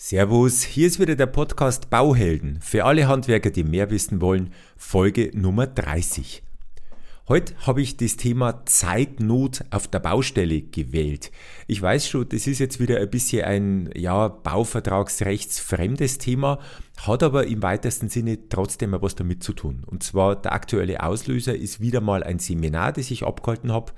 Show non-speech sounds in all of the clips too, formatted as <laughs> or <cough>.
Servus, hier ist wieder der Podcast Bauhelden für alle Handwerker, die mehr wissen wollen, Folge Nummer 30. Heute habe ich das Thema Zeitnot auf der Baustelle gewählt. Ich weiß schon, das ist jetzt wieder ein bisschen ein ja, Bauvertragsrechtsfremdes Thema, hat aber im weitesten Sinne trotzdem etwas damit zu tun. Und zwar der aktuelle Auslöser ist wieder mal ein Seminar, das ich abgehalten habe.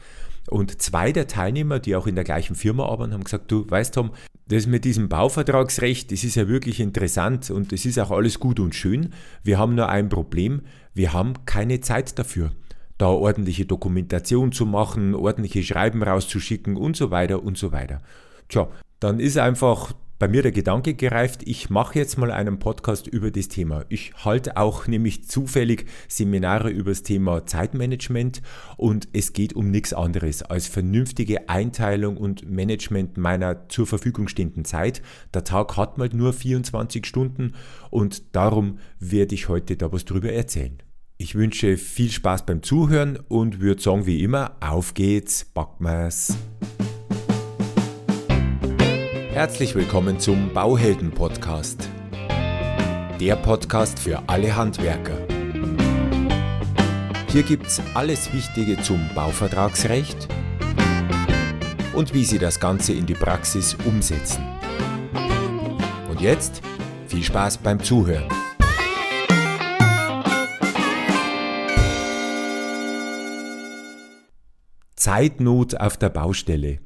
Und zwei der Teilnehmer, die auch in der gleichen Firma arbeiten, haben gesagt, du weißt Tom, das mit diesem Bauvertragsrecht, das ist ja wirklich interessant und es ist auch alles gut und schön. Wir haben nur ein Problem, wir haben keine Zeit dafür, da ordentliche Dokumentation zu machen, ordentliche Schreiben rauszuschicken und so weiter und so weiter. Tja, dann ist einfach bei mir der Gedanke gereift, ich mache jetzt mal einen Podcast über das Thema. Ich halte auch nämlich zufällig Seminare über das Thema Zeitmanagement und es geht um nichts anderes als vernünftige Einteilung und Management meiner zur Verfügung stehenden Zeit. Der Tag hat mal nur 24 Stunden und darum werde ich heute da was drüber erzählen. Ich wünsche viel Spaß beim Zuhören und würde sagen wie immer, auf geht's, packen wir's. Herzlich willkommen zum Bauhelden Podcast. Der Podcast für alle Handwerker. Hier gibt's alles Wichtige zum Bauvertragsrecht und wie Sie das Ganze in die Praxis umsetzen. Und jetzt viel Spaß beim Zuhören. Zeitnot auf der Baustelle.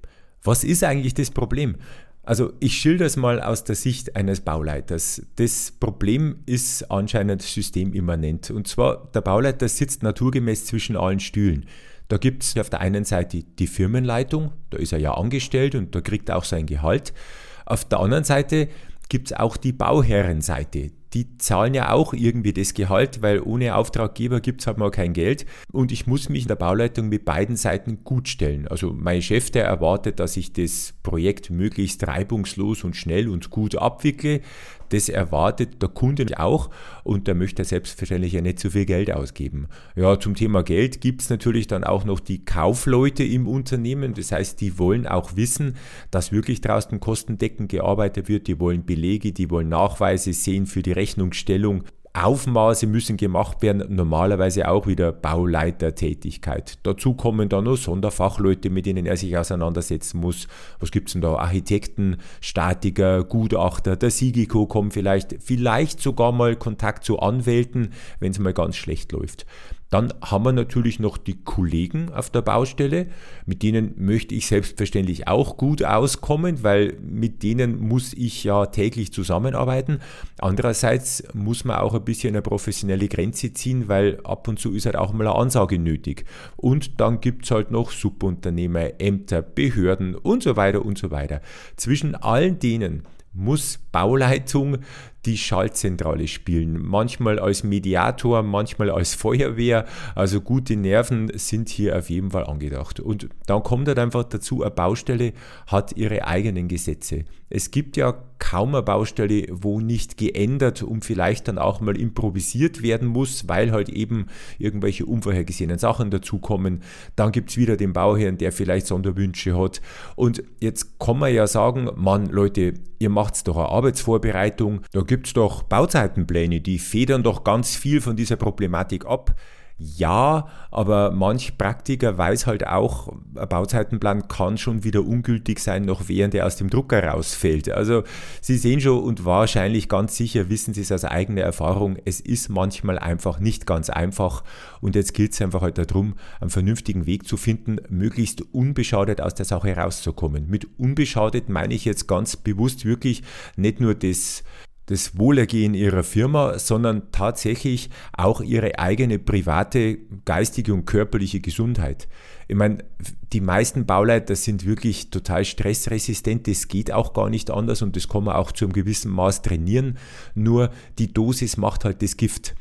Was ist eigentlich das Problem? Also ich schilder es mal aus der Sicht eines Bauleiters. Das Problem ist anscheinend systemimmanent. Und zwar, der Bauleiter sitzt naturgemäß zwischen allen Stühlen. Da gibt es auf der einen Seite die Firmenleitung, da ist er ja angestellt und da kriegt er auch sein Gehalt. Auf der anderen Seite gibt es auch die Bauherrenseite die zahlen ja auch irgendwie das Gehalt, weil ohne Auftraggeber gibt es halt mal kein Geld. Und ich muss mich in der Bauleitung mit beiden Seiten gut stellen. Also mein Chef, der erwartet, dass ich das Projekt möglichst reibungslos und schnell und gut abwickle. Das erwartet der Kunde auch und der möchte selbstverständlich ja nicht zu viel Geld ausgeben. Ja, zum Thema Geld gibt es natürlich dann auch noch die Kaufleute im Unternehmen. Das heißt, die wollen auch wissen, dass wirklich draußen kostendeckend gearbeitet wird. Die wollen Belege, die wollen Nachweise sehen für die Rechnungsstellung. Aufmaße müssen gemacht werden, normalerweise auch wieder Bauleitertätigkeit. Dazu kommen dann noch Sonderfachleute, mit denen er sich auseinandersetzen muss. Was gibt es denn da? Architekten, Statiker, Gutachter, der Sigiko kommt vielleicht, vielleicht sogar mal Kontakt zu Anwälten, wenn es mal ganz schlecht läuft. Dann haben wir natürlich noch die Kollegen auf der Baustelle, mit denen möchte ich selbstverständlich auch gut auskommen, weil mit denen muss ich ja täglich zusammenarbeiten. Andererseits muss man auch ein bisschen eine professionelle Grenze ziehen, weil ab und zu ist halt auch mal eine Ansage nötig. Und dann gibt es halt noch Subunternehmer, Ämter, Behörden und so weiter und so weiter. Zwischen allen denen muss Bauleitung die Schaltzentrale spielen. Manchmal als Mediator, manchmal als Feuerwehr. Also gute Nerven sind hier auf jeden Fall angedacht. Und dann kommt halt einfach dazu, eine Baustelle hat ihre eigenen Gesetze. Es gibt ja kaum eine Baustelle, wo nicht geändert und vielleicht dann auch mal improvisiert werden muss, weil halt eben irgendwelche unvorhergesehenen Sachen dazukommen. Dann gibt es wieder den Bauherrn, der vielleicht Sonderwünsche hat. Und jetzt kann man ja sagen, Mann, Leute, ihr macht doch eine Arbeitsvorbereitung, da gibt es doch Bauzeitenpläne, die federn doch ganz viel von dieser Problematik ab. Ja, aber manch Praktiker weiß halt auch, ein Bauzeitenplan kann schon wieder ungültig sein, noch während er aus dem Drucker rausfällt. Also Sie sehen schon und wahrscheinlich ganz sicher wissen Sie es aus eigener Erfahrung, es ist manchmal einfach nicht ganz einfach und jetzt gilt es einfach halt darum, einen vernünftigen Weg zu finden, möglichst unbeschadet aus der Sache rauszukommen. Mit unbeschadet meine ich jetzt ganz bewusst wirklich nicht nur das das Wohlergehen ihrer Firma, sondern tatsächlich auch ihre eigene private, geistige und körperliche Gesundheit. Ich meine, die meisten Bauleiter sind wirklich total stressresistent, das geht auch gar nicht anders und das kann man auch zu einem gewissen Maß trainieren, nur die Dosis macht halt das Gift.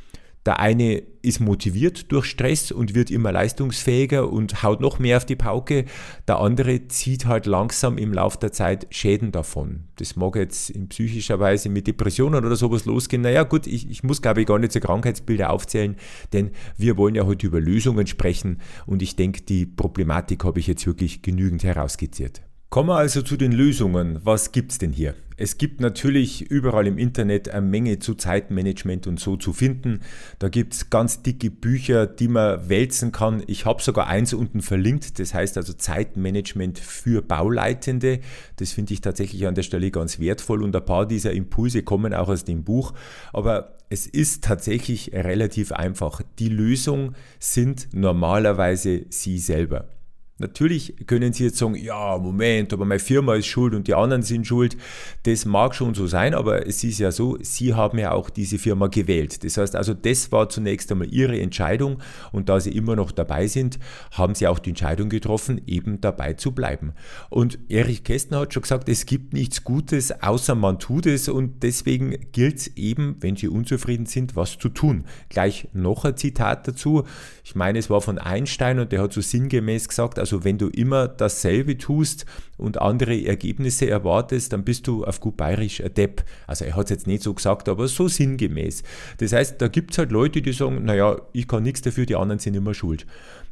Der eine ist motiviert durch Stress und wird immer leistungsfähiger und haut noch mehr auf die Pauke. Der andere zieht halt langsam im Laufe der Zeit Schäden davon. Das mag jetzt in psychischer Weise mit Depressionen oder sowas losgehen. Naja, gut, ich, ich muss glaube ich gar nicht so Krankheitsbilder aufzählen, denn wir wollen ja heute über Lösungen sprechen und ich denke, die Problematik habe ich jetzt wirklich genügend herausskizziert. Kommen wir also zu den Lösungen. Was gibt es denn hier? Es gibt natürlich überall im Internet eine Menge zu Zeitmanagement und so zu finden. Da gibt es ganz dicke Bücher, die man wälzen kann. Ich habe sogar eins unten verlinkt, das heißt also Zeitmanagement für Bauleitende. Das finde ich tatsächlich an der Stelle ganz wertvoll und ein paar dieser Impulse kommen auch aus dem Buch. Aber es ist tatsächlich relativ einfach. Die Lösung sind normalerweise Sie selber. Natürlich können Sie jetzt sagen, ja, Moment, aber meine Firma ist schuld und die anderen sind schuld. Das mag schon so sein, aber es ist ja so, Sie haben ja auch diese Firma gewählt. Das heißt also, das war zunächst einmal Ihre Entscheidung und da Sie immer noch dabei sind, haben Sie auch die Entscheidung getroffen, eben dabei zu bleiben. Und Erich Kästner hat schon gesagt, es gibt nichts Gutes, außer man tut es und deswegen gilt es eben, wenn Sie unzufrieden sind, was zu tun. Gleich noch ein Zitat dazu. Ich meine, es war von Einstein und der hat so sinngemäß gesagt, also wenn du immer dasselbe tust und andere Ergebnisse erwartest, dann bist du auf gut bayerisch ein Depp. Also er hat es jetzt nicht so gesagt, aber so sinngemäß. Das heißt, da gibt es halt Leute, die sagen, naja, ich kann nichts dafür, die anderen sind immer schuld.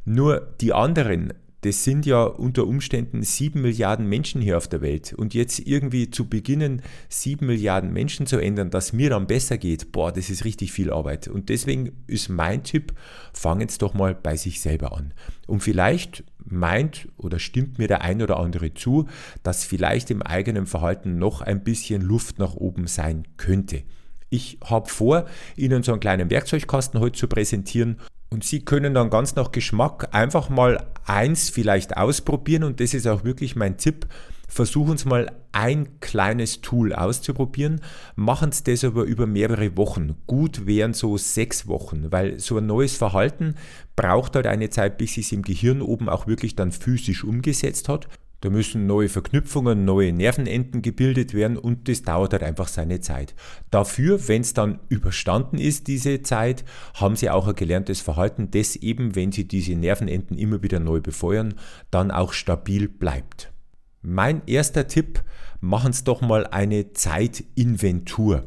Nur die anderen, das sind ja unter Umständen sieben Milliarden Menschen hier auf der Welt. Und jetzt irgendwie zu beginnen, sieben Milliarden Menschen zu ändern, dass mir dann besser geht, boah, das ist richtig viel Arbeit. Und deswegen ist mein Tipp, fangen es doch mal bei sich selber an. Und vielleicht meint oder stimmt mir der ein oder andere zu, dass vielleicht im eigenen Verhalten noch ein bisschen Luft nach oben sein könnte. Ich habe vor, Ihnen so einen kleinen Werkzeugkasten heute zu präsentieren und Sie können dann ganz nach Geschmack einfach mal eins vielleicht ausprobieren und das ist auch wirklich mein Tipp. Versuchen Sie mal ein kleines Tool auszuprobieren, machen Sie das aber über mehrere Wochen. Gut wären so sechs Wochen, weil so ein neues Verhalten braucht halt eine Zeit, bis es im Gehirn oben auch wirklich dann physisch umgesetzt hat. Da müssen neue Verknüpfungen, neue Nervenenden gebildet werden und das dauert halt einfach seine Zeit. Dafür, wenn es dann überstanden ist, diese Zeit, haben Sie auch ein gelerntes Verhalten, das eben, wenn Sie diese Nervenenden immer wieder neu befeuern, dann auch stabil bleibt. Mein erster Tipp, machen Sie doch mal eine Zeitinventur.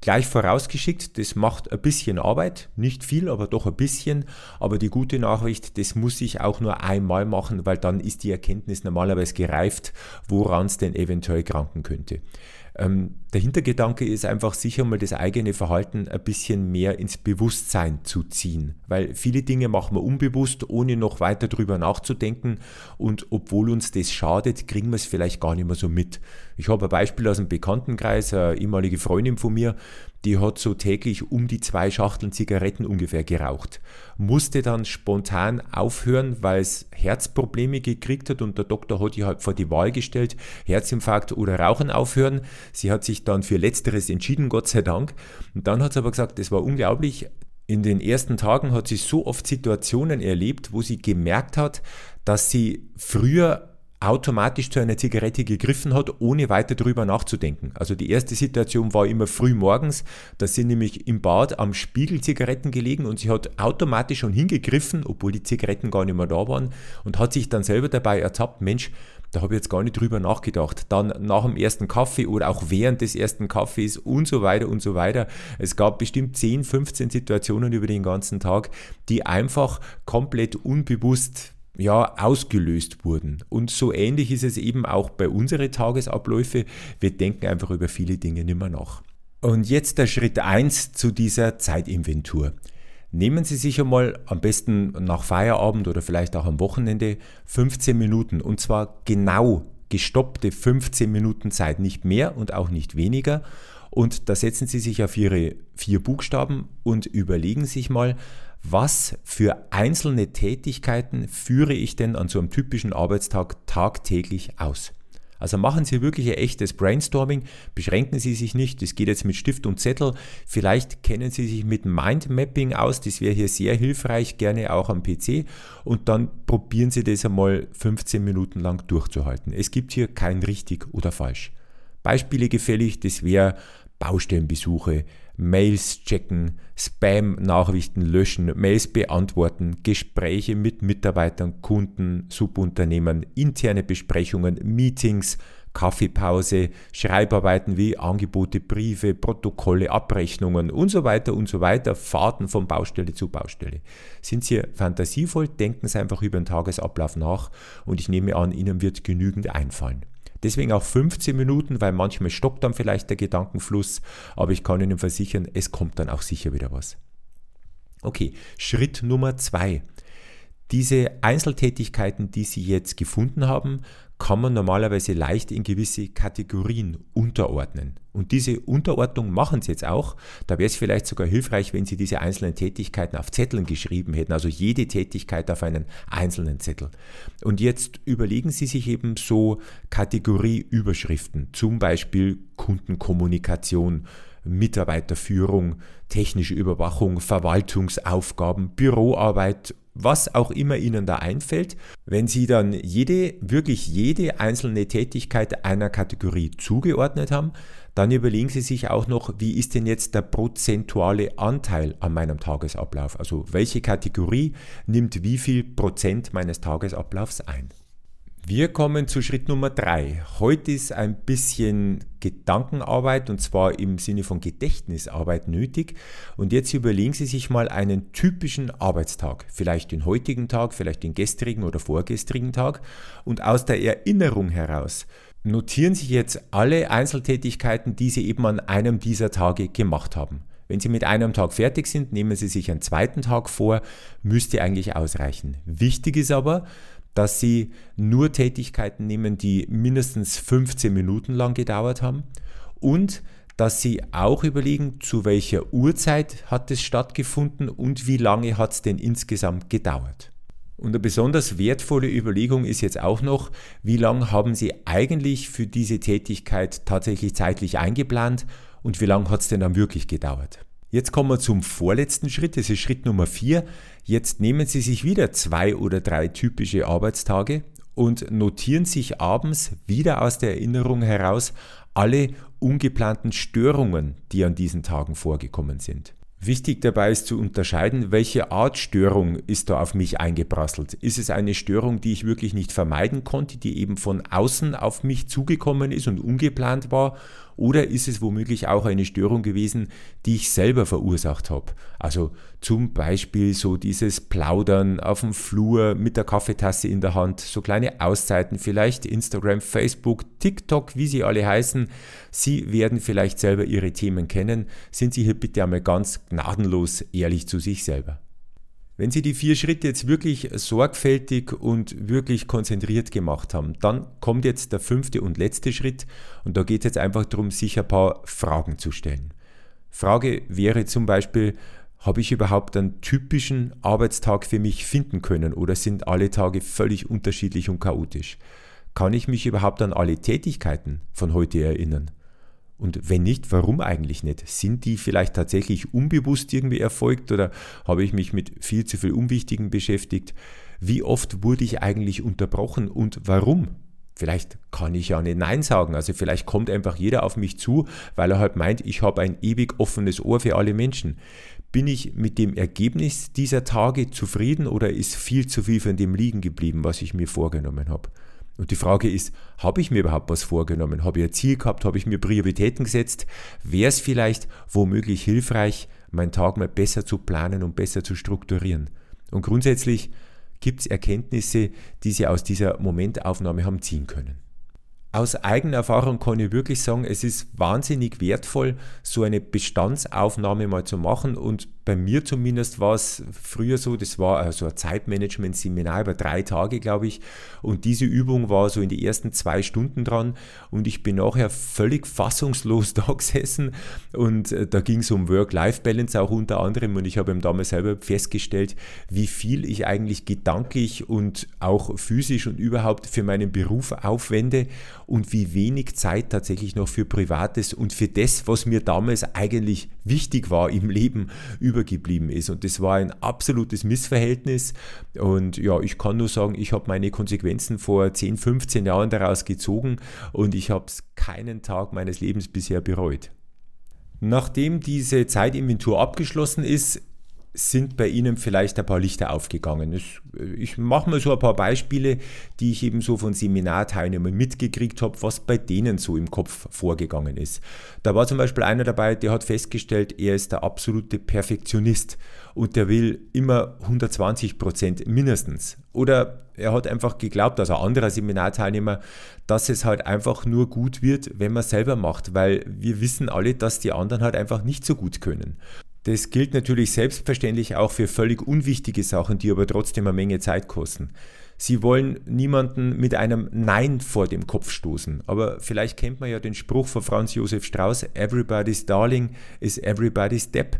Gleich vorausgeschickt, das macht ein bisschen Arbeit, nicht viel, aber doch ein bisschen. Aber die gute Nachricht, das muss ich auch nur einmal machen, weil dann ist die Erkenntnis normalerweise gereift, woran es denn eventuell kranken könnte. Ähm, der Hintergedanke ist einfach sicher mal das eigene Verhalten ein bisschen mehr ins Bewusstsein zu ziehen, weil viele Dinge machen wir unbewusst, ohne noch weiter drüber nachzudenken. Und obwohl uns das schadet, kriegen wir es vielleicht gar nicht mehr so mit. Ich habe ein Beispiel aus dem Bekanntenkreis, eine ehemalige Freundin von mir, die hat so täglich um die zwei Schachteln Zigaretten ungefähr geraucht. Musste dann spontan aufhören, weil es Herzprobleme gekriegt hat und der Doktor hat ihr halt vor die Wahl gestellt, Herzinfarkt oder Rauchen aufhören. Sie hat sich dann für letzteres entschieden, Gott sei Dank. Und dann hat sie aber gesagt, das war unglaublich. In den ersten Tagen hat sie so oft Situationen erlebt, wo sie gemerkt hat, dass sie früher automatisch zu einer Zigarette gegriffen hat, ohne weiter drüber nachzudenken. Also die erste Situation war immer früh morgens, da sind nämlich im Bad am Spiegel Zigaretten gelegen und sie hat automatisch schon hingegriffen, obwohl die Zigaretten gar nicht mehr da waren und hat sich dann selber dabei ertappt, Mensch, da habe ich jetzt gar nicht drüber nachgedacht. Dann nach dem ersten Kaffee oder auch während des ersten Kaffees und so weiter und so weiter. Es gab bestimmt 10, 15 Situationen über den ganzen Tag, die einfach komplett unbewusst ja, ausgelöst wurden. Und so ähnlich ist es eben auch bei unseren Tagesabläufen. Wir denken einfach über viele Dinge nicht mehr nach. Und jetzt der Schritt 1 zu dieser Zeitinventur. Nehmen Sie sich einmal am besten nach Feierabend oder vielleicht auch am Wochenende 15 Minuten und zwar genau gestoppte 15 Minuten Zeit, nicht mehr und auch nicht weniger. Und da setzen Sie sich auf Ihre vier Buchstaben und überlegen sich mal, was für einzelne Tätigkeiten führe ich denn an so einem typischen Arbeitstag tagtäglich aus? Also machen Sie wirklich ein echtes Brainstorming, beschränken Sie sich nicht, das geht jetzt mit Stift und Zettel, vielleicht kennen Sie sich mit Mindmapping aus, das wäre hier sehr hilfreich, gerne auch am PC und dann probieren Sie das einmal 15 Minuten lang durchzuhalten. Es gibt hier kein richtig oder falsch. Beispiele gefällig, das wäre Baustellenbesuche, Mails checken, Spam-Nachrichten löschen, Mails beantworten, Gespräche mit Mitarbeitern, Kunden, Subunternehmern, interne Besprechungen, Meetings, Kaffeepause, Schreibarbeiten wie Angebote, Briefe, Protokolle, Abrechnungen und so weiter und so weiter, Fahrten von Baustelle zu Baustelle. Sind Sie fantasievoll, denken Sie einfach über den Tagesablauf nach und ich nehme an, Ihnen wird genügend einfallen. Deswegen auch 15 Minuten, weil manchmal stockt dann vielleicht der Gedankenfluss, aber ich kann Ihnen versichern, es kommt dann auch sicher wieder was. Okay, Schritt Nummer zwei. Diese Einzeltätigkeiten, die Sie jetzt gefunden haben, kann man normalerweise leicht in gewisse Kategorien unterordnen. Und diese Unterordnung machen Sie jetzt auch. Da wäre es vielleicht sogar hilfreich, wenn Sie diese einzelnen Tätigkeiten auf Zetteln geschrieben hätten, also jede Tätigkeit auf einen einzelnen Zettel. Und jetzt überlegen Sie sich eben so Kategorieüberschriften, zum Beispiel Kundenkommunikation, Mitarbeiterführung, technische Überwachung, Verwaltungsaufgaben, Büroarbeit was auch immer Ihnen da einfällt. Wenn Sie dann jede, wirklich jede einzelne Tätigkeit einer Kategorie zugeordnet haben, dann überlegen Sie sich auch noch, wie ist denn jetzt der prozentuale Anteil an meinem Tagesablauf? Also welche Kategorie nimmt wie viel Prozent meines Tagesablaufs ein? Wir kommen zu Schritt Nummer drei. Heute ist ein bisschen Gedankenarbeit und zwar im Sinne von Gedächtnisarbeit nötig. Und jetzt überlegen Sie sich mal einen typischen Arbeitstag. Vielleicht den heutigen Tag, vielleicht den gestrigen oder vorgestrigen Tag. Und aus der Erinnerung heraus notieren Sie jetzt alle Einzeltätigkeiten, die Sie eben an einem dieser Tage gemacht haben. Wenn Sie mit einem Tag fertig sind, nehmen Sie sich einen zweiten Tag vor, müsste eigentlich ausreichen. Wichtig ist aber, dass sie nur Tätigkeiten nehmen, die mindestens 15 Minuten lang gedauert haben und dass sie auch überlegen, zu welcher Uhrzeit hat es stattgefunden und wie lange hat es denn insgesamt gedauert. Und eine besonders wertvolle Überlegung ist jetzt auch noch, wie lange haben Sie eigentlich für diese Tätigkeit tatsächlich zeitlich eingeplant und wie lange hat es denn dann wirklich gedauert. Jetzt kommen wir zum vorletzten Schritt, das ist Schritt Nummer 4. Jetzt nehmen Sie sich wieder zwei oder drei typische Arbeitstage und notieren sich abends wieder aus der Erinnerung heraus alle ungeplanten Störungen, die an diesen Tagen vorgekommen sind. Wichtig dabei ist zu unterscheiden, welche Art Störung ist da auf mich eingeprasselt. Ist es eine Störung, die ich wirklich nicht vermeiden konnte, die eben von außen auf mich zugekommen ist und ungeplant war? Oder ist es womöglich auch eine Störung gewesen, die ich selber verursacht habe? Also zum Beispiel so dieses Plaudern auf dem Flur mit der Kaffeetasse in der Hand, so kleine Auszeiten, vielleicht Instagram, Facebook, TikTok, wie sie alle heißen. Sie werden vielleicht selber Ihre Themen kennen. Sind Sie hier bitte einmal ganz gnadenlos ehrlich zu sich selber. Wenn Sie die vier Schritte jetzt wirklich sorgfältig und wirklich konzentriert gemacht haben, dann kommt jetzt der fünfte und letzte Schritt und da geht es jetzt einfach darum, sich ein paar Fragen zu stellen. Frage wäre zum Beispiel, habe ich überhaupt einen typischen Arbeitstag für mich finden können oder sind alle Tage völlig unterschiedlich und chaotisch? Kann ich mich überhaupt an alle Tätigkeiten von heute erinnern? Und wenn nicht, warum eigentlich nicht? Sind die vielleicht tatsächlich unbewusst irgendwie erfolgt oder habe ich mich mit viel zu viel Unwichtigen beschäftigt? Wie oft wurde ich eigentlich unterbrochen und warum? Vielleicht kann ich ja nicht Nein sagen. Also vielleicht kommt einfach jeder auf mich zu, weil er halt meint, ich habe ein ewig offenes Ohr für alle Menschen. Bin ich mit dem Ergebnis dieser Tage zufrieden oder ist viel zu viel von dem liegen geblieben, was ich mir vorgenommen habe? Und die Frage ist, habe ich mir überhaupt was vorgenommen? Habe ich ein Ziel gehabt? Habe ich mir Prioritäten gesetzt? Wäre es vielleicht womöglich hilfreich, meinen Tag mal besser zu planen und besser zu strukturieren? Und grundsätzlich gibt es Erkenntnisse, die Sie aus dieser Momentaufnahme haben ziehen können. Aus eigener Erfahrung kann ich wirklich sagen, es ist wahnsinnig wertvoll, so eine Bestandsaufnahme mal zu machen. Und bei mir zumindest war es früher so, das war also ein Zeitmanagement-Seminar über drei Tage, glaube ich. Und diese Übung war so in die ersten zwei Stunden dran. Und ich bin nachher völlig fassungslos <laughs> da gesessen. Und äh, da ging es um Work-Life-Balance auch unter anderem. Und ich habe damals selber festgestellt, wie viel ich eigentlich gedanklich und auch physisch und überhaupt für meinen Beruf aufwende und wie wenig Zeit tatsächlich noch für Privates und für das, was mir damals eigentlich wichtig war im Leben, übergeblieben ist. Und das war ein absolutes Missverhältnis. Und ja, ich kann nur sagen, ich habe meine Konsequenzen vor 10, 15 Jahren daraus gezogen und ich habe es keinen Tag meines Lebens bisher bereut. Nachdem diese Zeitinventur abgeschlossen ist, sind bei Ihnen vielleicht ein paar Lichter aufgegangen. Ich mache mal so ein paar Beispiele, die ich eben so von Seminarteilnehmern mitgekriegt habe, was bei denen so im Kopf vorgegangen ist. Da war zum Beispiel einer dabei, der hat festgestellt, er ist der absolute Perfektionist und der will immer 120 Prozent mindestens. Oder er hat einfach geglaubt, also ein anderer Seminarteilnehmer, dass es halt einfach nur gut wird, wenn man selber macht, weil wir wissen alle, dass die anderen halt einfach nicht so gut können. Das gilt natürlich selbstverständlich auch für völlig unwichtige Sachen, die aber trotzdem eine Menge Zeit kosten. Sie wollen niemanden mit einem Nein vor dem Kopf stoßen. Aber vielleicht kennt man ja den Spruch von Franz Josef Strauß, Everybody's Darling is everybody's Depp.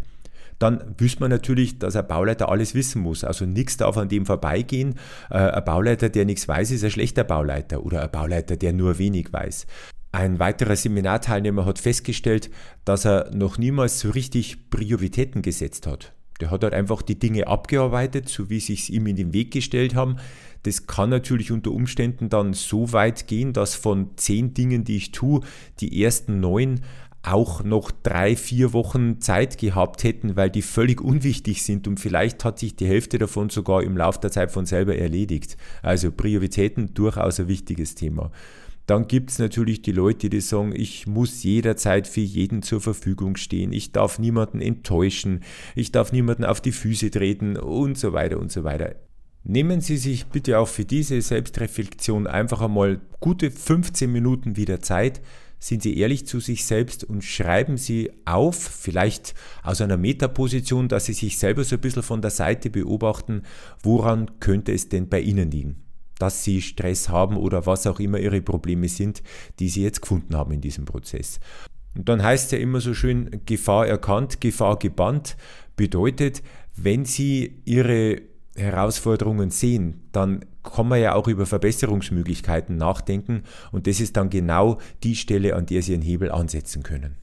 Dann wüsste man natürlich, dass ein Bauleiter alles wissen muss. Also nichts darf an dem vorbeigehen. Äh, ein Bauleiter, der nichts weiß, ist ein schlechter Bauleiter oder ein Bauleiter, der nur wenig weiß. Ein weiterer Seminarteilnehmer hat festgestellt, dass er noch niemals so richtig Prioritäten gesetzt hat. Der hat halt einfach die Dinge abgearbeitet, so wie sie es ihm in den Weg gestellt haben. Das kann natürlich unter Umständen dann so weit gehen, dass von zehn Dingen, die ich tue, die ersten neun auch noch drei, vier Wochen Zeit gehabt hätten, weil die völlig unwichtig sind und vielleicht hat sich die Hälfte davon sogar im Laufe der Zeit von selber erledigt. Also Prioritäten durchaus ein wichtiges Thema. Dann gibt es natürlich die Leute, die sagen, ich muss jederzeit für jeden zur Verfügung stehen, ich darf niemanden enttäuschen, ich darf niemanden auf die Füße treten und so weiter und so weiter. Nehmen Sie sich bitte auch für diese Selbstreflexion einfach einmal gute 15 Minuten wieder Zeit. Sind Sie ehrlich zu sich selbst und schreiben Sie auf, vielleicht aus einer Metaposition, dass Sie sich selber so ein bisschen von der Seite beobachten, woran könnte es denn bei Ihnen liegen? Dass sie Stress haben oder was auch immer ihre Probleme sind, die sie jetzt gefunden haben in diesem Prozess. Und dann heißt es ja immer so schön, Gefahr erkannt, Gefahr gebannt, bedeutet, wenn Sie Ihre Herausforderungen sehen, dann kann man ja auch über Verbesserungsmöglichkeiten nachdenken und das ist dann genau die Stelle, an der Sie einen Hebel ansetzen können.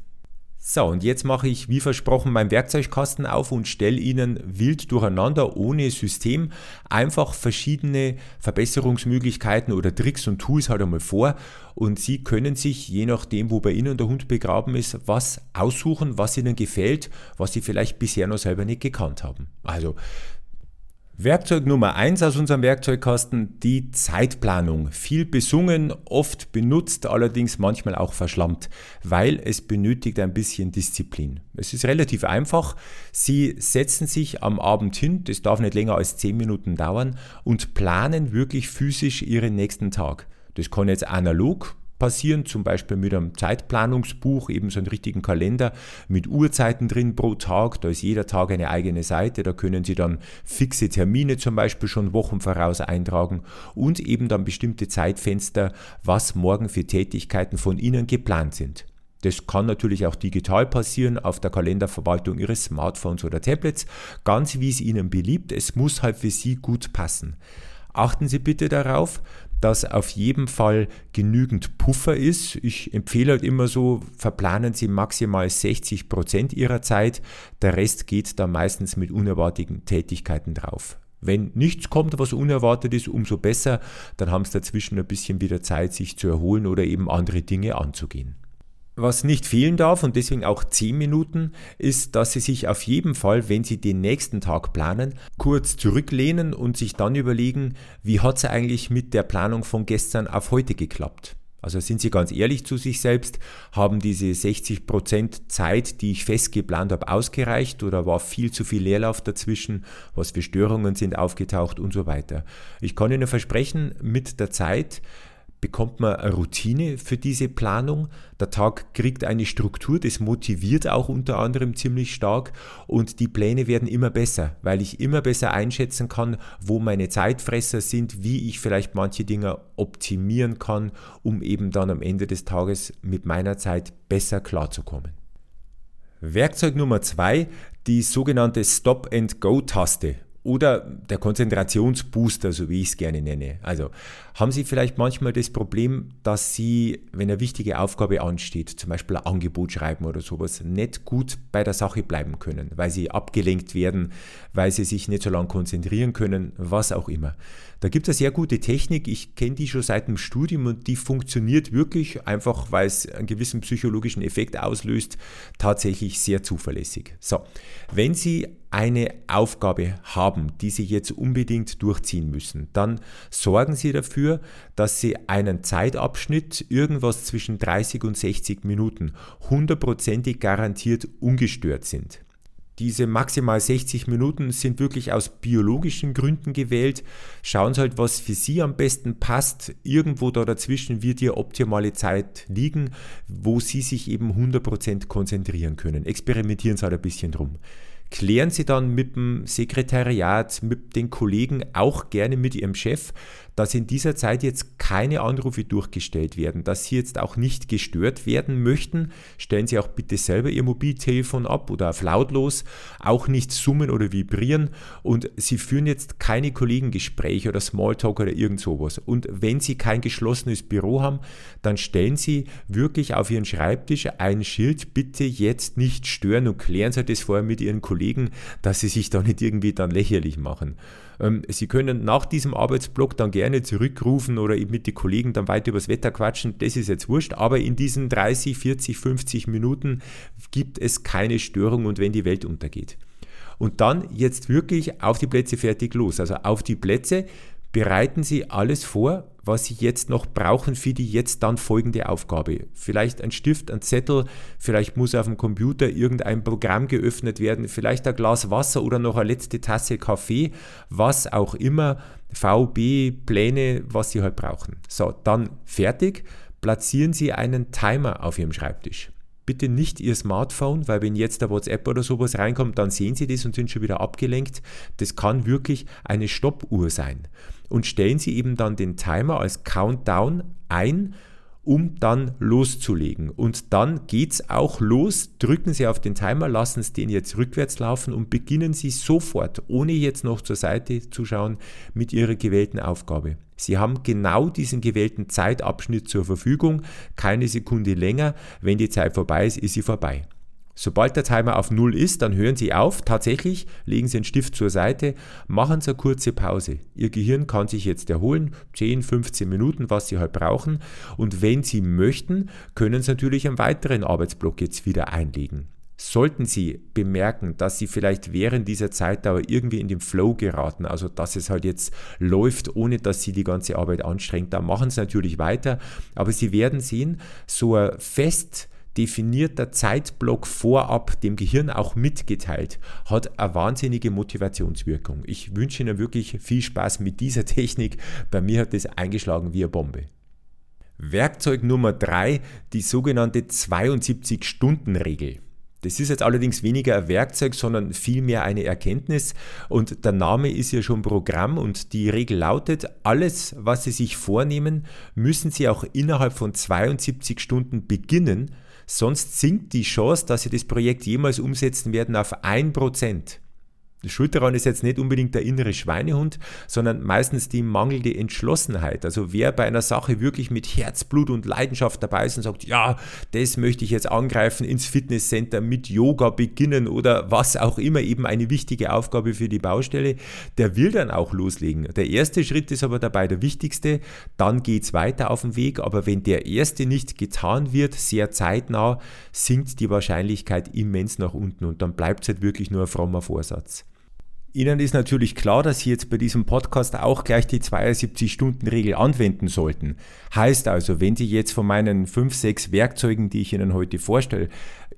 So, und jetzt mache ich wie versprochen meinen Werkzeugkasten auf und stelle Ihnen wild durcheinander ohne System einfach verschiedene Verbesserungsmöglichkeiten oder Tricks und Tools halt einmal vor und Sie können sich, je nachdem, wo bei Ihnen der Hund begraben ist, was aussuchen, was Ihnen gefällt, was Sie vielleicht bisher noch selber nicht gekannt haben. Also Werkzeug Nummer 1 aus unserem Werkzeugkasten, die Zeitplanung. Viel besungen, oft benutzt, allerdings manchmal auch verschlammt, weil es benötigt ein bisschen Disziplin. Es ist relativ einfach. Sie setzen sich am Abend hin, das darf nicht länger als 10 Minuten dauern, und planen wirklich physisch Ihren nächsten Tag. Das kann jetzt analog passieren, zum Beispiel mit einem Zeitplanungsbuch, eben so einen richtigen Kalender mit Uhrzeiten drin pro Tag. Da ist jeder Tag eine eigene Seite, da können Sie dann fixe Termine zum Beispiel schon Wochen voraus eintragen und eben dann bestimmte Zeitfenster, was morgen für Tätigkeiten von Ihnen geplant sind. Das kann natürlich auch digital passieren auf der Kalenderverwaltung Ihres Smartphones oder Tablets, ganz wie es Ihnen beliebt. Es muss halt für Sie gut passen. Achten Sie bitte darauf, dass auf jeden Fall genügend Puffer ist. Ich empfehle halt immer so, verplanen Sie maximal 60 Prozent Ihrer Zeit. Der Rest geht dann meistens mit unerwarteten Tätigkeiten drauf. Wenn nichts kommt, was unerwartet ist, umso besser. Dann haben Sie dazwischen ein bisschen wieder Zeit, sich zu erholen oder eben andere Dinge anzugehen. Was nicht fehlen darf und deswegen auch 10 Minuten, ist, dass Sie sich auf jeden Fall, wenn Sie den nächsten Tag planen, kurz zurücklehnen und sich dann überlegen, wie hat es eigentlich mit der Planung von gestern auf heute geklappt. Also sind Sie ganz ehrlich zu sich selbst, haben diese 60% Zeit, die ich fest geplant habe, ausgereicht oder war viel zu viel Leerlauf dazwischen, was für Störungen sind aufgetaucht und so weiter. Ich kann Ihnen versprechen, mit der Zeit bekommt man eine Routine für diese Planung. Der Tag kriegt eine Struktur, das motiviert auch unter anderem ziemlich stark und die Pläne werden immer besser, weil ich immer besser einschätzen kann, wo meine Zeitfresser sind, wie ich vielleicht manche Dinge optimieren kann, um eben dann am Ende des Tages mit meiner Zeit besser klarzukommen. Werkzeug Nummer zwei, die sogenannte Stop-and-Go-Taste oder der Konzentrationsbooster, so wie ich es gerne nenne. Also haben Sie vielleicht manchmal das Problem, dass Sie, wenn eine wichtige Aufgabe ansteht, zum Beispiel ein Angebot schreiben oder sowas, nicht gut bei der Sache bleiben können, weil Sie abgelenkt werden, weil Sie sich nicht so lange konzentrieren können, was auch immer. Da gibt es eine sehr gute Technik, ich kenne die schon seit dem Studium und die funktioniert wirklich einfach, weil es einen gewissen psychologischen Effekt auslöst, tatsächlich sehr zuverlässig. So, wenn Sie eine Aufgabe haben, die Sie jetzt unbedingt durchziehen müssen, dann sorgen Sie dafür, dass Sie einen Zeitabschnitt irgendwas zwischen 30 und 60 Minuten hundertprozentig garantiert ungestört sind. Diese maximal 60 Minuten sind wirklich aus biologischen Gründen gewählt. Schauen Sie halt, was für Sie am besten passt. Irgendwo da dazwischen wird Ihr optimale Zeit liegen, wo Sie sich eben 100% konzentrieren können. Experimentieren Sie halt ein bisschen drum klären Sie dann mit dem Sekretariat, mit den Kollegen, auch gerne mit Ihrem Chef, dass in dieser Zeit jetzt keine Anrufe durchgestellt werden, dass Sie jetzt auch nicht gestört werden möchten. Stellen Sie auch bitte selber Ihr Mobiltelefon ab oder auf lautlos, auch nicht summen oder vibrieren und Sie führen jetzt keine Kollegengespräche oder Smalltalk oder irgend sowas. Und wenn Sie kein geschlossenes Büro haben, dann stellen Sie wirklich auf Ihren Schreibtisch ein Schild, bitte jetzt nicht stören und klären Sie das vorher mit Ihren Kollegen, dass Sie sich da nicht irgendwie dann lächerlich machen. Ähm, Sie können nach diesem Arbeitsblock dann gerne zurückrufen oder eben mit den Kollegen dann weiter über das Wetter quatschen. Das ist jetzt wurscht, aber in diesen 30, 40, 50 Minuten gibt es keine Störung und wenn die Welt untergeht. Und dann jetzt wirklich auf die Plätze fertig los. Also auf die Plätze bereiten Sie alles vor, was Sie jetzt noch brauchen für die jetzt dann folgende Aufgabe. Vielleicht ein Stift, ein Zettel, vielleicht muss auf dem Computer irgendein Programm geöffnet werden, vielleicht ein Glas Wasser oder noch eine letzte Tasse Kaffee, was auch immer, VB, Pläne, was Sie halt brauchen. So, dann fertig, platzieren Sie einen Timer auf Ihrem Schreibtisch bitte nicht Ihr Smartphone, weil wenn jetzt der WhatsApp oder sowas reinkommt, dann sehen Sie das und sind schon wieder abgelenkt. Das kann wirklich eine Stoppuhr sein und stellen Sie eben dann den Timer als Countdown ein, um dann loszulegen. Und dann geht es auch los. Drücken Sie auf den Timer, lassen Sie den jetzt rückwärts laufen und beginnen Sie sofort, ohne jetzt noch zur Seite zu schauen, mit Ihrer gewählten Aufgabe. Sie haben genau diesen gewählten Zeitabschnitt zur Verfügung, keine Sekunde länger. Wenn die Zeit vorbei ist, ist sie vorbei. Sobald der Timer auf Null ist, dann hören Sie auf. Tatsächlich legen Sie den Stift zur Seite, machen Sie eine kurze Pause. Ihr Gehirn kann sich jetzt erholen, 10, 15 Minuten, was Sie halt brauchen. Und wenn Sie möchten, können Sie natürlich einen weiteren Arbeitsblock jetzt wieder einlegen. Sollten Sie bemerken, dass Sie vielleicht während dieser Zeitdauer irgendwie in den Flow geraten, also dass es halt jetzt läuft, ohne dass Sie die ganze Arbeit anstrengt, dann machen Sie natürlich weiter. Aber Sie werden sehen, so ein fest definierter Zeitblock vorab dem Gehirn auch mitgeteilt, hat eine wahnsinnige Motivationswirkung. Ich wünsche Ihnen wirklich viel Spaß mit dieser <laughs> Technik. Bei mir hat das eingeschlagen wie eine Bombe. Werkzeug Nummer 3, die sogenannte 72-Stunden-Regel. Das ist jetzt allerdings weniger ein Werkzeug, sondern vielmehr eine Erkenntnis. Und der Name ist ja schon Programm und die Regel lautet, alles, was Sie sich vornehmen, müssen Sie auch innerhalb von 72 Stunden beginnen, Sonst sinkt die Chance, dass Sie das Projekt jemals umsetzen werden, auf 1%. Schuld daran ist jetzt nicht unbedingt der innere Schweinehund, sondern meistens die mangelnde Entschlossenheit. Also wer bei einer Sache wirklich mit Herzblut und Leidenschaft dabei ist und sagt, ja, das möchte ich jetzt angreifen, ins Fitnesscenter mit Yoga beginnen oder was auch immer, eben eine wichtige Aufgabe für die Baustelle, der will dann auch loslegen. Der erste Schritt ist aber dabei der wichtigste, dann geht es weiter auf dem Weg, aber wenn der erste nicht getan wird, sehr zeitnah, sinkt die Wahrscheinlichkeit immens nach unten und dann bleibt es halt wirklich nur ein frommer Vorsatz. Ihnen ist natürlich klar, dass Sie jetzt bei diesem Podcast auch gleich die 72-Stunden-Regel anwenden sollten. Heißt also, wenn Sie jetzt von meinen 5, 6 Werkzeugen, die ich Ihnen heute vorstelle,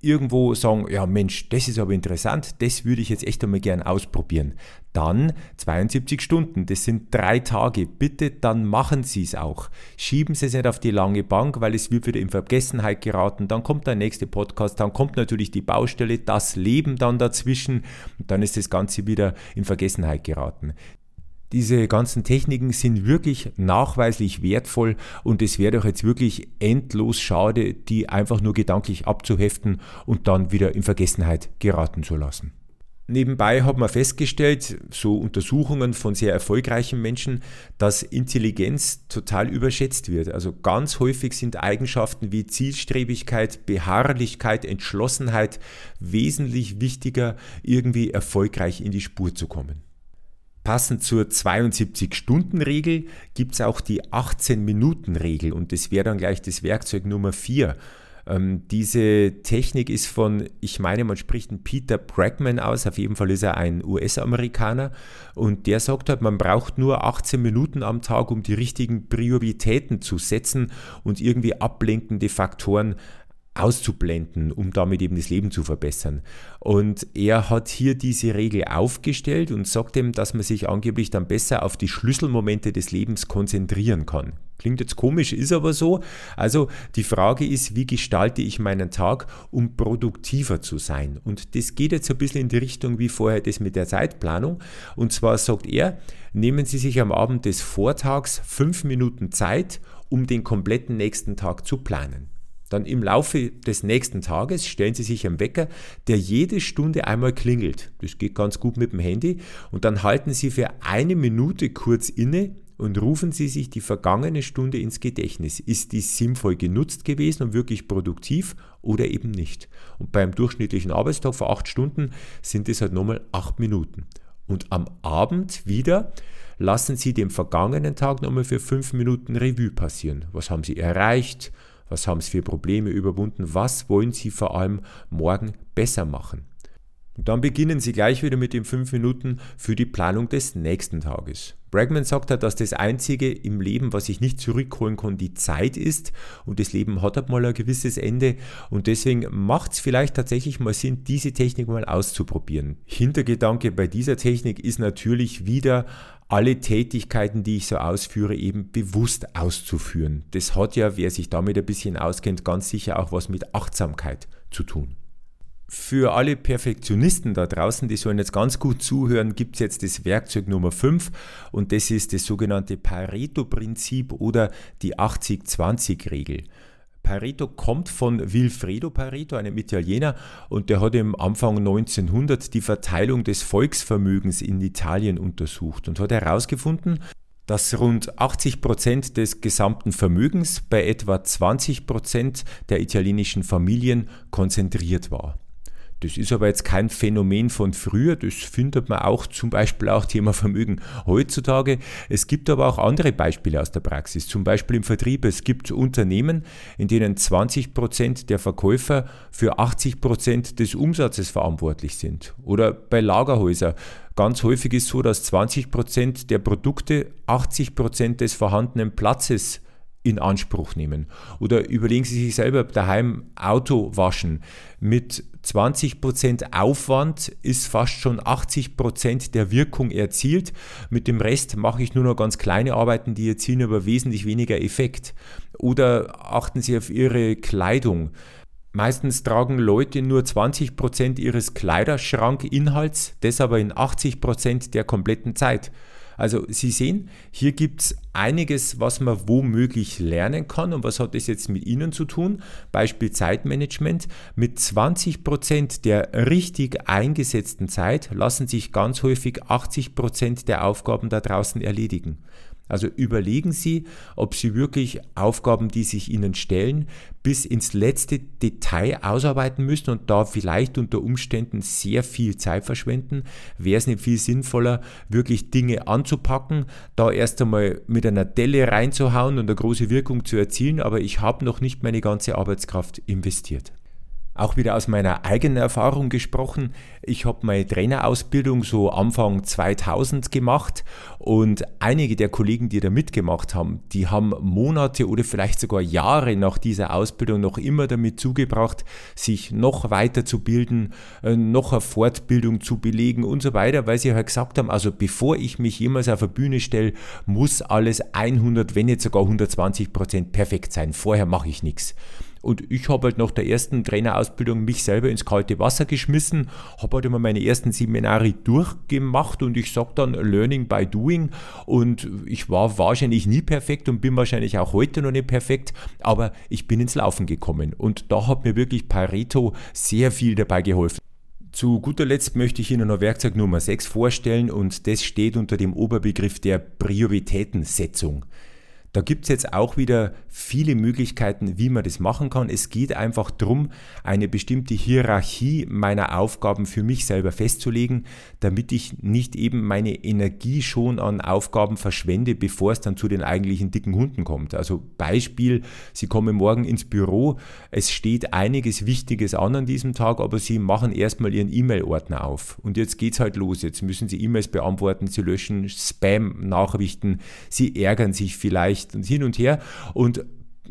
irgendwo sagen, ja Mensch, das ist aber interessant, das würde ich jetzt echt einmal gern ausprobieren. Dann 72 Stunden, das sind drei Tage. Bitte, dann machen Sie es auch. Schieben Sie es nicht auf die lange Bank, weil es wird wieder in Vergessenheit geraten. Dann kommt der nächste Podcast, dann kommt natürlich die Baustelle, das Leben dann dazwischen und dann ist das Ganze wieder in Vergessenheit geraten. Diese ganzen Techniken sind wirklich nachweislich wertvoll und es wäre doch jetzt wirklich endlos schade, die einfach nur gedanklich abzuheften und dann wieder in Vergessenheit geraten zu lassen. Nebenbei hat man festgestellt, so Untersuchungen von sehr erfolgreichen Menschen, dass Intelligenz total überschätzt wird. Also ganz häufig sind Eigenschaften wie Zielstrebigkeit, Beharrlichkeit, Entschlossenheit wesentlich wichtiger, irgendwie erfolgreich in die Spur zu kommen. Passend zur 72-Stunden-Regel gibt es auch die 18-Minuten-Regel und das wäre dann gleich das Werkzeug Nummer 4. Ähm, diese Technik ist von, ich meine, man spricht einen Peter Bregman aus, auf jeden Fall ist er ein US-Amerikaner. Und der sagt halt, man braucht nur 18 Minuten am Tag, um die richtigen Prioritäten zu setzen und irgendwie ablenkende Faktoren auszublenden, um damit eben das Leben zu verbessern. Und er hat hier diese Regel aufgestellt und sagt ihm, dass man sich angeblich dann besser auf die Schlüsselmomente des Lebens konzentrieren kann. Klingt jetzt komisch, ist aber so. Also die Frage ist, wie gestalte ich meinen Tag, um produktiver zu sein? Und das geht jetzt ein bisschen in die Richtung wie vorher das mit der Zeitplanung. Und zwar sagt er, nehmen Sie sich am Abend des Vortags fünf Minuten Zeit, um den kompletten nächsten Tag zu planen. Dann im Laufe des nächsten Tages stellen Sie sich einen Wecker, der jede Stunde einmal klingelt. Das geht ganz gut mit dem Handy. Und dann halten Sie für eine Minute kurz inne und rufen Sie sich die vergangene Stunde ins Gedächtnis. Ist die sinnvoll genutzt gewesen und wirklich produktiv oder eben nicht? Und beim durchschnittlichen Arbeitstag von acht Stunden sind es halt nochmal acht Minuten. Und am Abend wieder lassen Sie den vergangenen Tag nochmal für fünf Minuten Revue passieren. Was haben Sie erreicht? Was haben Sie für Probleme überwunden? Was wollen Sie vor allem morgen besser machen? Und dann beginnen Sie gleich wieder mit den fünf Minuten für die Planung des nächsten Tages. Bregman sagt halt, dass das Einzige im Leben, was ich nicht zurückholen kann, die Zeit ist. Und das Leben hat halt mal ein gewisses Ende. Und deswegen macht es vielleicht tatsächlich mal Sinn, diese Technik mal auszuprobieren. Hintergedanke bei dieser Technik ist natürlich wieder alle Tätigkeiten, die ich so ausführe, eben bewusst auszuführen. Das hat ja, wer sich damit ein bisschen auskennt, ganz sicher auch was mit Achtsamkeit zu tun. Für alle Perfektionisten da draußen, die sollen jetzt ganz gut zuhören, gibt es jetzt das Werkzeug Nummer 5 und das ist das sogenannte Pareto-Prinzip oder die 80-20-Regel. Pareto kommt von Wilfredo Pareto, einem Italiener, und der hat im Anfang 1900 die Verteilung des Volksvermögens in Italien untersucht und hat herausgefunden, dass rund 80 Prozent des gesamten Vermögens bei etwa 20 Prozent der italienischen Familien konzentriert war. Das ist aber jetzt kein Phänomen von früher, das findet man auch zum Beispiel auch Thema Vermögen heutzutage. Es gibt aber auch andere Beispiele aus der Praxis, zum Beispiel im Vertrieb. Es gibt Unternehmen, in denen 20 Prozent der Verkäufer für 80 Prozent des Umsatzes verantwortlich sind. Oder bei Lagerhäusern. Ganz häufig ist es so, dass 20 Prozent der Produkte 80 Prozent des vorhandenen Platzes in Anspruch nehmen. Oder überlegen Sie sich selber daheim Auto waschen. Mit 20% Aufwand ist fast schon 80% der Wirkung erzielt. Mit dem Rest mache ich nur noch ganz kleine Arbeiten, die erzielen aber wesentlich weniger Effekt. Oder achten Sie auf Ihre Kleidung. Meistens tragen Leute nur 20% ihres Kleiderschrankinhalts, das aber in 80% der kompletten Zeit. Also Sie sehen, hier gibt es einiges, was man womöglich lernen kann. Und was hat das jetzt mit Ihnen zu tun? Beispiel Zeitmanagement. Mit 20 Prozent der richtig eingesetzten Zeit lassen sich ganz häufig 80 Prozent der Aufgaben da draußen erledigen. Also überlegen Sie, ob Sie wirklich Aufgaben, die sich Ihnen stellen, bis ins letzte Detail ausarbeiten müssen und da vielleicht unter Umständen sehr viel Zeit verschwenden. Wäre es nicht viel sinnvoller, wirklich Dinge anzupacken, da erst einmal mit einer Delle reinzuhauen und eine große Wirkung zu erzielen, aber ich habe noch nicht meine ganze Arbeitskraft investiert auch wieder aus meiner eigenen Erfahrung gesprochen. Ich habe meine Trainerausbildung so Anfang 2000 gemacht und einige der Kollegen, die da mitgemacht haben, die haben Monate oder vielleicht sogar Jahre nach dieser Ausbildung noch immer damit zugebracht, sich noch weiter zu bilden, äh, noch eine Fortbildung zu belegen und so weiter, weil sie halt gesagt haben, also bevor ich mich jemals auf eine Bühne stelle, muss alles 100, wenn nicht sogar 120 Prozent perfekt sein. Vorher mache ich nichts. Und ich habe halt nach der ersten Trainerausbildung mich selber ins kalte Wasser geschmissen, habe halt immer meine ersten Seminare durchgemacht und ich sage dann Learning by Doing. Und ich war wahrscheinlich nie perfekt und bin wahrscheinlich auch heute noch nicht perfekt, aber ich bin ins Laufen gekommen. Und da hat mir wirklich Pareto sehr viel dabei geholfen. Zu guter Letzt möchte ich Ihnen noch Werkzeug Nummer 6 vorstellen und das steht unter dem Oberbegriff der Prioritätensetzung. Da gibt es jetzt auch wieder viele Möglichkeiten, wie man das machen kann. Es geht einfach darum, eine bestimmte Hierarchie meiner Aufgaben für mich selber festzulegen, damit ich nicht eben meine Energie schon an Aufgaben verschwende, bevor es dann zu den eigentlichen dicken Hunden kommt. Also Beispiel, Sie kommen morgen ins Büro, es steht einiges Wichtiges an an diesem Tag, aber Sie machen erstmal Ihren E-Mail-Ordner auf. Und jetzt geht es halt los. Jetzt müssen Sie E-Mails beantworten, Sie löschen Spam-Nachrichten, Sie ärgern sich vielleicht leicht und hin und her. Und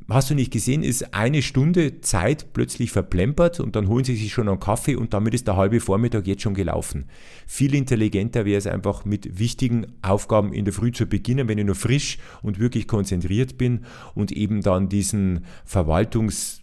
hast du nicht gesehen, ist eine Stunde Zeit plötzlich verplempert und dann holen sie sich schon einen Kaffee und damit ist der halbe Vormittag jetzt schon gelaufen. Viel intelligenter wäre es einfach mit wichtigen Aufgaben in der Früh zu beginnen, wenn ich nur frisch und wirklich konzentriert bin und eben dann diesen Verwaltungs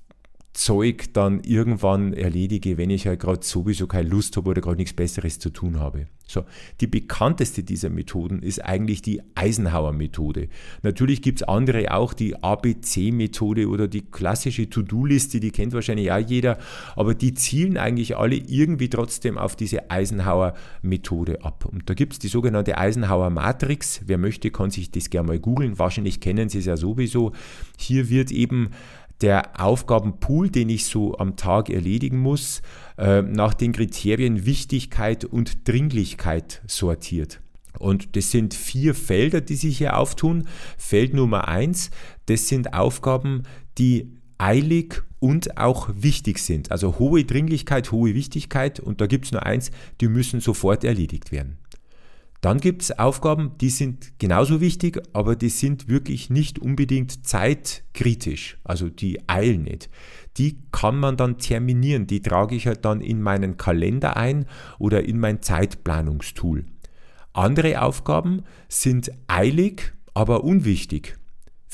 Zeug dann irgendwann erledige, wenn ich halt gerade sowieso keine Lust habe oder gerade nichts Besseres zu tun habe. So, die bekannteste dieser Methoden ist eigentlich die Eisenhower-Methode. Natürlich gibt es andere auch, die ABC-Methode oder die klassische To-Do-Liste, die kennt wahrscheinlich auch jeder, aber die zielen eigentlich alle irgendwie trotzdem auf diese Eisenhower-Methode ab. Und da gibt es die sogenannte Eisenhower-Matrix. Wer möchte, kann sich das gerne mal googeln. Wahrscheinlich kennen Sie es ja sowieso. Hier wird eben der Aufgabenpool, den ich so am Tag erledigen muss, äh, nach den Kriterien Wichtigkeit und Dringlichkeit sortiert. Und das sind vier Felder, die sich hier auftun. Feld Nummer eins, das sind Aufgaben, die eilig und auch wichtig sind. Also hohe Dringlichkeit, hohe Wichtigkeit. Und da gibt es nur eins, die müssen sofort erledigt werden. Dann gibt es Aufgaben, die sind genauso wichtig, aber die sind wirklich nicht unbedingt zeitkritisch, also die eilen nicht. Die kann man dann terminieren, die trage ich halt dann in meinen Kalender ein oder in mein Zeitplanungstool. Andere Aufgaben sind eilig, aber unwichtig.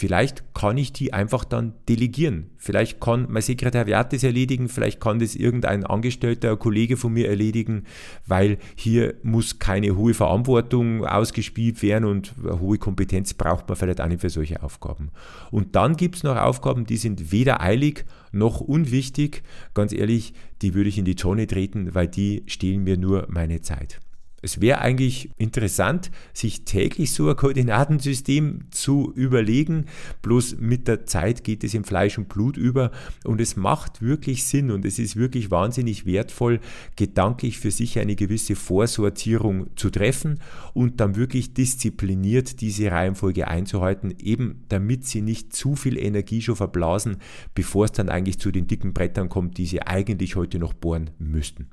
Vielleicht kann ich die einfach dann delegieren. Vielleicht kann mein Sekretariat das erledigen, vielleicht kann das irgendein Angestellter, Kollege von mir erledigen, weil hier muss keine hohe Verantwortung ausgespielt werden und hohe Kompetenz braucht man vielleicht auch nicht für solche Aufgaben. Und dann gibt es noch Aufgaben, die sind weder eilig noch unwichtig. Ganz ehrlich, die würde ich in die Tonne treten, weil die stehlen mir nur meine Zeit. Es wäre eigentlich interessant, sich täglich so ein Koordinatensystem zu überlegen. Bloß mit der Zeit geht es in Fleisch und Blut über und es macht wirklich Sinn und es ist wirklich wahnsinnig wertvoll, gedanklich für sich eine gewisse Vorsortierung zu treffen und dann wirklich diszipliniert diese Reihenfolge einzuhalten, eben damit sie nicht zu viel Energie schon verblasen, bevor es dann eigentlich zu den dicken Brettern kommt, die sie eigentlich heute noch bohren müssten.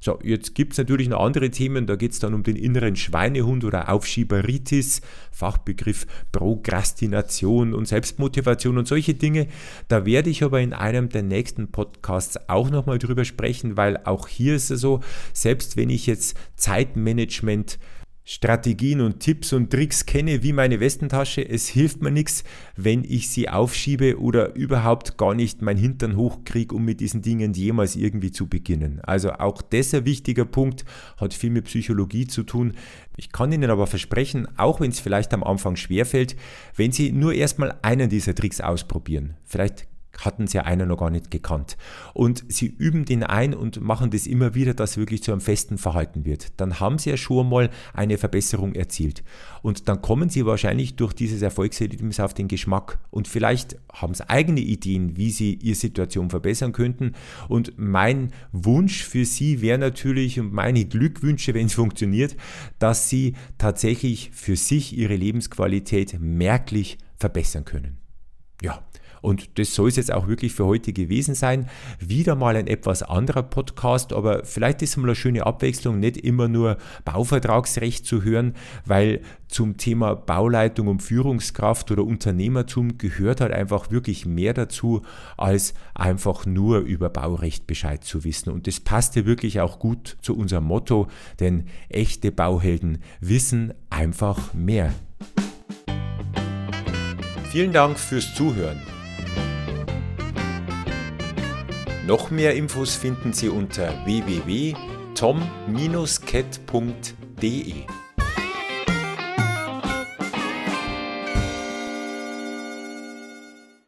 So, jetzt gibt es natürlich noch andere Themen, da geht es dann um den inneren Schweinehund oder Aufschieberitis, Fachbegriff Prokrastination und Selbstmotivation und solche Dinge. Da werde ich aber in einem der nächsten Podcasts auch nochmal drüber sprechen, weil auch hier ist es so, selbst wenn ich jetzt Zeitmanagement Strategien und Tipps und Tricks kenne wie meine Westentasche. Es hilft mir nichts, wenn ich sie aufschiebe oder überhaupt gar nicht mein Hintern hochkriege, um mit diesen Dingen jemals irgendwie zu beginnen. Also auch das ein wichtiger Punkt, hat viel mit Psychologie zu tun. Ich kann Ihnen aber versprechen, auch wenn es vielleicht am Anfang schwerfällt, wenn Sie nur erstmal einen dieser Tricks ausprobieren, vielleicht hatten sie einer noch gar nicht gekannt. Und sie üben den ein und machen das immer wieder, dass wirklich zu einem festen Verhalten wird. Dann haben sie ja schon mal eine Verbesserung erzielt. Und dann kommen sie wahrscheinlich durch dieses Erfolgserlebnis auf den Geschmack. Und vielleicht haben sie eigene Ideen, wie sie ihre Situation verbessern könnten. Und mein Wunsch für sie wäre natürlich und meine Glückwünsche, wenn es funktioniert, dass sie tatsächlich für sich ihre Lebensqualität merklich verbessern können. Ja, und das soll es jetzt auch wirklich für heute gewesen sein. Wieder mal ein etwas anderer Podcast, aber vielleicht ist es mal eine schöne Abwechslung, nicht immer nur Bauvertragsrecht zu hören, weil zum Thema Bauleitung und Führungskraft oder Unternehmertum gehört halt einfach wirklich mehr dazu, als einfach nur über Baurecht Bescheid zu wissen. Und das passte wirklich auch gut zu unserem Motto, denn echte Bauhelden wissen einfach mehr. Vielen Dank fürs Zuhören. Noch mehr Infos finden Sie unter www.tom-cat.de.